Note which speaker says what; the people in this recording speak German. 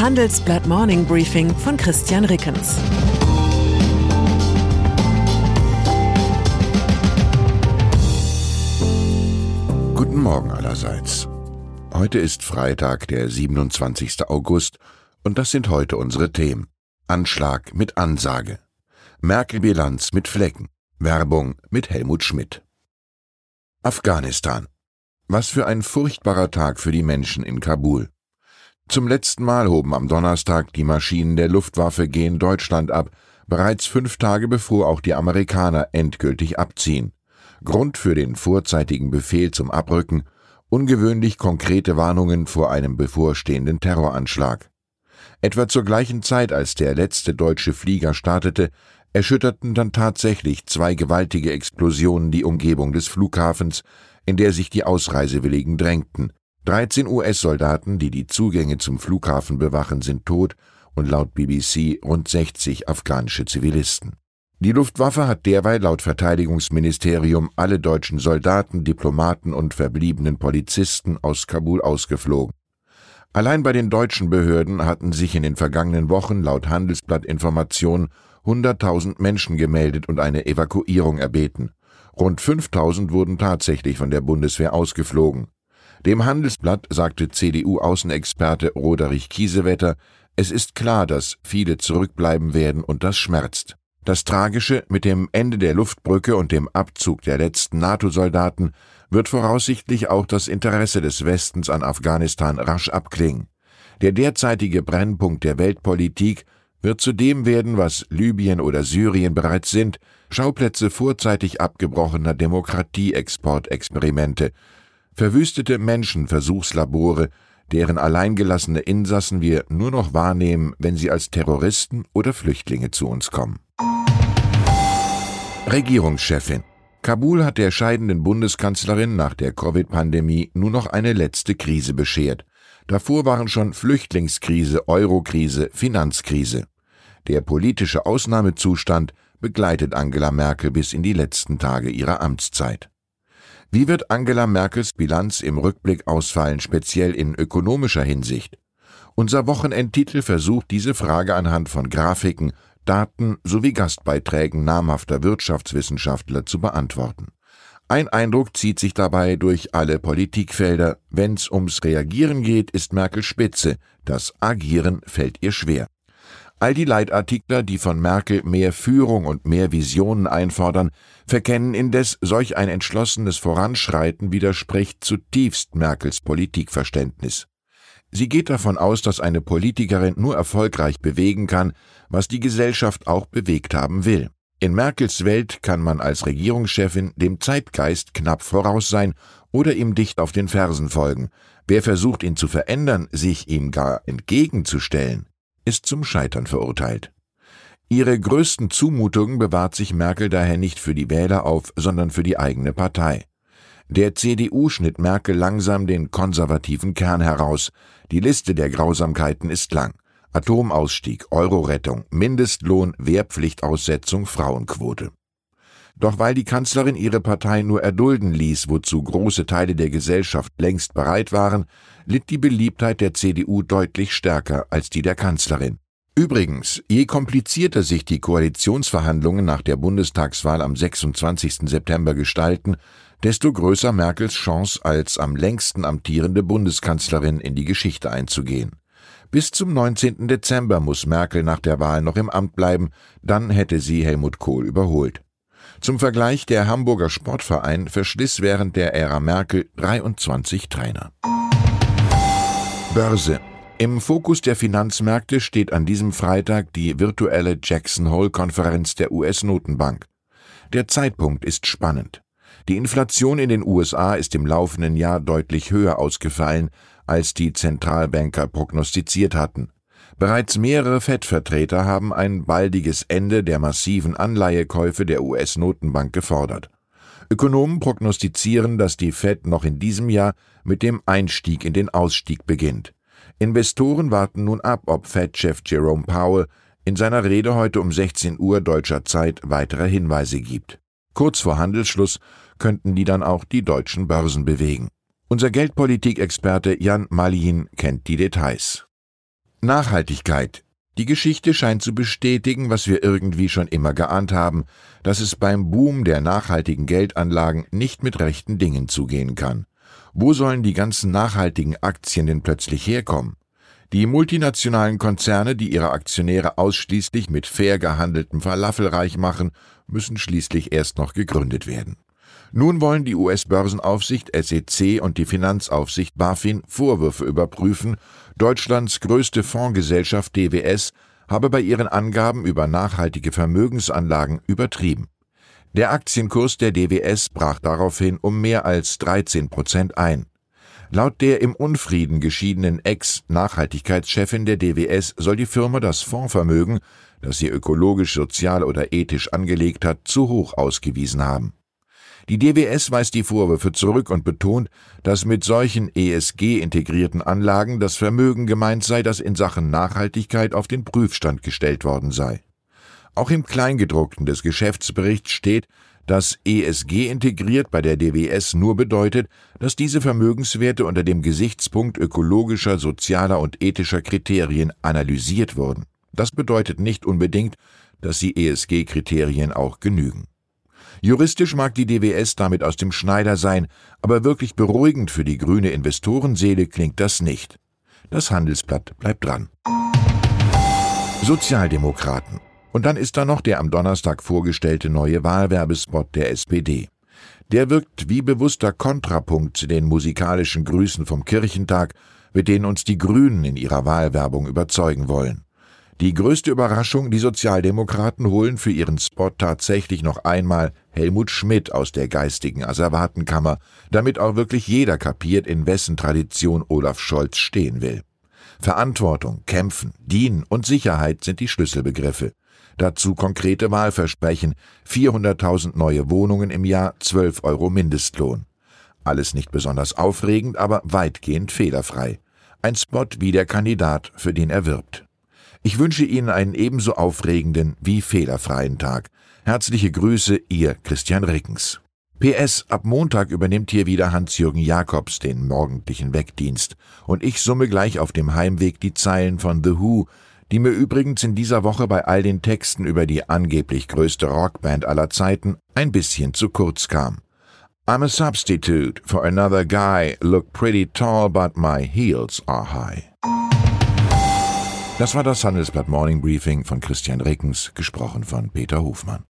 Speaker 1: Handelsblatt Morning Briefing von Christian Rickens.
Speaker 2: Guten Morgen allerseits. Heute ist Freitag, der 27. August, und das sind heute unsere Themen. Anschlag mit Ansage. Merkel-Bilanz mit Flecken. Werbung mit Helmut Schmidt. Afghanistan. Was für ein furchtbarer Tag für die Menschen in Kabul. Zum letzten Mal hoben am Donnerstag die Maschinen der Luftwaffe gegen Deutschland ab, bereits fünf Tage bevor auch die Amerikaner endgültig abziehen. Grund für den vorzeitigen Befehl zum Abrücken ungewöhnlich konkrete Warnungen vor einem bevorstehenden Terroranschlag. Etwa zur gleichen Zeit, als der letzte deutsche Flieger startete, erschütterten dann tatsächlich zwei gewaltige Explosionen die Umgebung des Flughafens, in der sich die Ausreisewilligen drängten. 13 US-Soldaten, die die Zugänge zum Flughafen bewachen, sind tot und laut BBC rund 60 afghanische Zivilisten. Die Luftwaffe hat derweil laut Verteidigungsministerium alle deutschen Soldaten, Diplomaten und verbliebenen Polizisten aus Kabul ausgeflogen. Allein bei den deutschen Behörden hatten sich in den vergangenen Wochen laut Handelsblatt Informationen 100.000 Menschen gemeldet und eine Evakuierung erbeten. Rund 5000 wurden tatsächlich von der Bundeswehr ausgeflogen. Dem Handelsblatt sagte CDU-Außenexperte Roderich Kiesewetter, es ist klar, dass viele zurückbleiben werden und das schmerzt. Das Tragische mit dem Ende der Luftbrücke und dem Abzug der letzten NATO-Soldaten wird voraussichtlich auch das Interesse des Westens an Afghanistan rasch abklingen. Der derzeitige Brennpunkt der Weltpolitik wird zu dem werden, was Libyen oder Syrien bereits sind, Schauplätze vorzeitig abgebrochener Demokratieexportexperimente, verwüstete Menschenversuchslabore, deren alleingelassene Insassen wir nur noch wahrnehmen, wenn sie als Terroristen oder Flüchtlinge zu uns kommen. Regierungschefin Kabul hat der scheidenden Bundeskanzlerin nach der Covid-Pandemie nur noch eine letzte Krise beschert. Davor waren schon Flüchtlingskrise, Eurokrise, Finanzkrise. Der politische Ausnahmezustand begleitet Angela Merkel bis in die letzten Tage ihrer Amtszeit. Wie wird Angela Merkels Bilanz im Rückblick ausfallen, speziell in ökonomischer Hinsicht? Unser Wochenendtitel versucht diese Frage anhand von Grafiken, Daten sowie Gastbeiträgen namhafter Wirtschaftswissenschaftler zu beantworten. Ein Eindruck zieht sich dabei durch alle Politikfelder. Wenn's ums Reagieren geht, ist Merkel spitze. Das Agieren fällt ihr schwer. All die Leitartikler, die von Merkel mehr Führung und mehr Visionen einfordern, verkennen indes, solch ein entschlossenes Voranschreiten widerspricht zutiefst Merkels Politikverständnis. Sie geht davon aus, dass eine Politikerin nur erfolgreich bewegen kann, was die Gesellschaft auch bewegt haben will. In Merkels Welt kann man als Regierungschefin dem Zeitgeist knapp voraus sein oder ihm dicht auf den Fersen folgen. Wer versucht, ihn zu verändern, sich ihm gar entgegenzustellen, ist zum Scheitern verurteilt. Ihre größten Zumutungen bewahrt sich Merkel daher nicht für die Wähler auf, sondern für die eigene Partei. Der CDU schnitt Merkel langsam den konservativen Kern heraus. Die Liste der Grausamkeiten ist lang. Atomausstieg, Eurorettung, Mindestlohn, Wehrpflichtaussetzung, Frauenquote. Doch weil die Kanzlerin ihre Partei nur erdulden ließ, wozu große Teile der Gesellschaft längst bereit waren, litt die Beliebtheit der CDU deutlich stärker als die der Kanzlerin. Übrigens, je komplizierter sich die Koalitionsverhandlungen nach der Bundestagswahl am 26. September gestalten, desto größer Merkels Chance als am längsten amtierende Bundeskanzlerin in die Geschichte einzugehen. Bis zum 19. Dezember muss Merkel nach der Wahl noch im Amt bleiben, dann hätte sie Helmut Kohl überholt. Zum Vergleich, der Hamburger Sportverein verschliss während der Ära Merkel 23 Trainer. Börse. Im Fokus der Finanzmärkte steht an diesem Freitag die virtuelle Jackson Hole-Konferenz der US-Notenbank. Der Zeitpunkt ist spannend. Die Inflation in den USA ist im laufenden Jahr deutlich höher ausgefallen, als die Zentralbanker prognostiziert hatten. Bereits mehrere Fed-Vertreter haben ein baldiges Ende der massiven Anleihekäufe der US-Notenbank gefordert. Ökonomen prognostizieren, dass die Fed noch in diesem Jahr mit dem Einstieg in den Ausstieg beginnt. Investoren warten nun ab, ob Fed-Chef Jerome Powell in seiner Rede heute um 16 Uhr deutscher Zeit weitere Hinweise gibt. Kurz vor Handelsschluss könnten die dann auch die deutschen Börsen bewegen. Unser Geldpolitikexperte Jan Malin kennt die Details. Nachhaltigkeit. Die Geschichte scheint zu bestätigen, was wir irgendwie schon immer geahnt haben, dass es beim Boom der nachhaltigen Geldanlagen nicht mit rechten Dingen zugehen kann. Wo sollen die ganzen nachhaltigen Aktien denn plötzlich herkommen? Die multinationalen Konzerne, die ihre Aktionäre ausschließlich mit fair gehandeltem Falafel reich machen, müssen schließlich erst noch gegründet werden. Nun wollen die US-Börsenaufsicht SEC und die Finanzaufsicht BaFin Vorwürfe überprüfen, Deutschlands größte Fondsgesellschaft DWS habe bei ihren Angaben über nachhaltige Vermögensanlagen übertrieben. Der Aktienkurs der DWS brach daraufhin um mehr als 13 Prozent ein. Laut der im Unfrieden geschiedenen Ex-Nachhaltigkeitschefin der DWS soll die Firma das Fondsvermögen, das sie ökologisch, sozial oder ethisch angelegt hat, zu hoch ausgewiesen haben. Die DWS weist die Vorwürfe zurück und betont, dass mit solchen ESG-integrierten Anlagen das Vermögen gemeint sei, das in Sachen Nachhaltigkeit auf den Prüfstand gestellt worden sei. Auch im Kleingedruckten des Geschäftsberichts steht, dass ESG integriert bei der DWS nur bedeutet, dass diese Vermögenswerte unter dem Gesichtspunkt ökologischer, sozialer und ethischer Kriterien analysiert wurden. Das bedeutet nicht unbedingt, dass die ESG-Kriterien auch genügen. Juristisch mag die DWS damit aus dem Schneider sein, aber wirklich beruhigend für die grüne Investorenseele klingt das nicht. Das Handelsblatt bleibt dran. Sozialdemokraten. Und dann ist da noch der am Donnerstag vorgestellte neue Wahlwerbespot der SPD. Der wirkt wie bewusster Kontrapunkt zu den musikalischen Grüßen vom Kirchentag, mit denen uns die Grünen in ihrer Wahlwerbung überzeugen wollen. Die größte Überraschung, die Sozialdemokraten holen für ihren Spot tatsächlich noch einmal Helmut Schmidt aus der geistigen Asservatenkammer, damit auch wirklich jeder kapiert, in wessen Tradition Olaf Scholz stehen will. Verantwortung, Kämpfen, Dienen und Sicherheit sind die Schlüsselbegriffe. Dazu konkrete Wahlversprechen, 400.000 neue Wohnungen im Jahr, 12 Euro Mindestlohn. Alles nicht besonders aufregend, aber weitgehend fehlerfrei. Ein Spot wie der Kandidat, für den er wirbt. Ich wünsche Ihnen einen ebenso aufregenden wie fehlerfreien Tag. Herzliche Grüße, Ihr Christian Rickens. PS, ab Montag übernimmt hier wieder Hans-Jürgen Jakobs den morgendlichen Wegdienst und ich summe gleich auf dem Heimweg die Zeilen von The Who, die mir übrigens in dieser Woche bei all den Texten über die angeblich größte Rockband aller Zeiten ein bisschen zu kurz kam. I'm a substitute for another guy, look pretty tall, but my heels are high. Das war das Handelsblatt Morning Briefing von Christian Rickens, gesprochen von Peter Hofmann.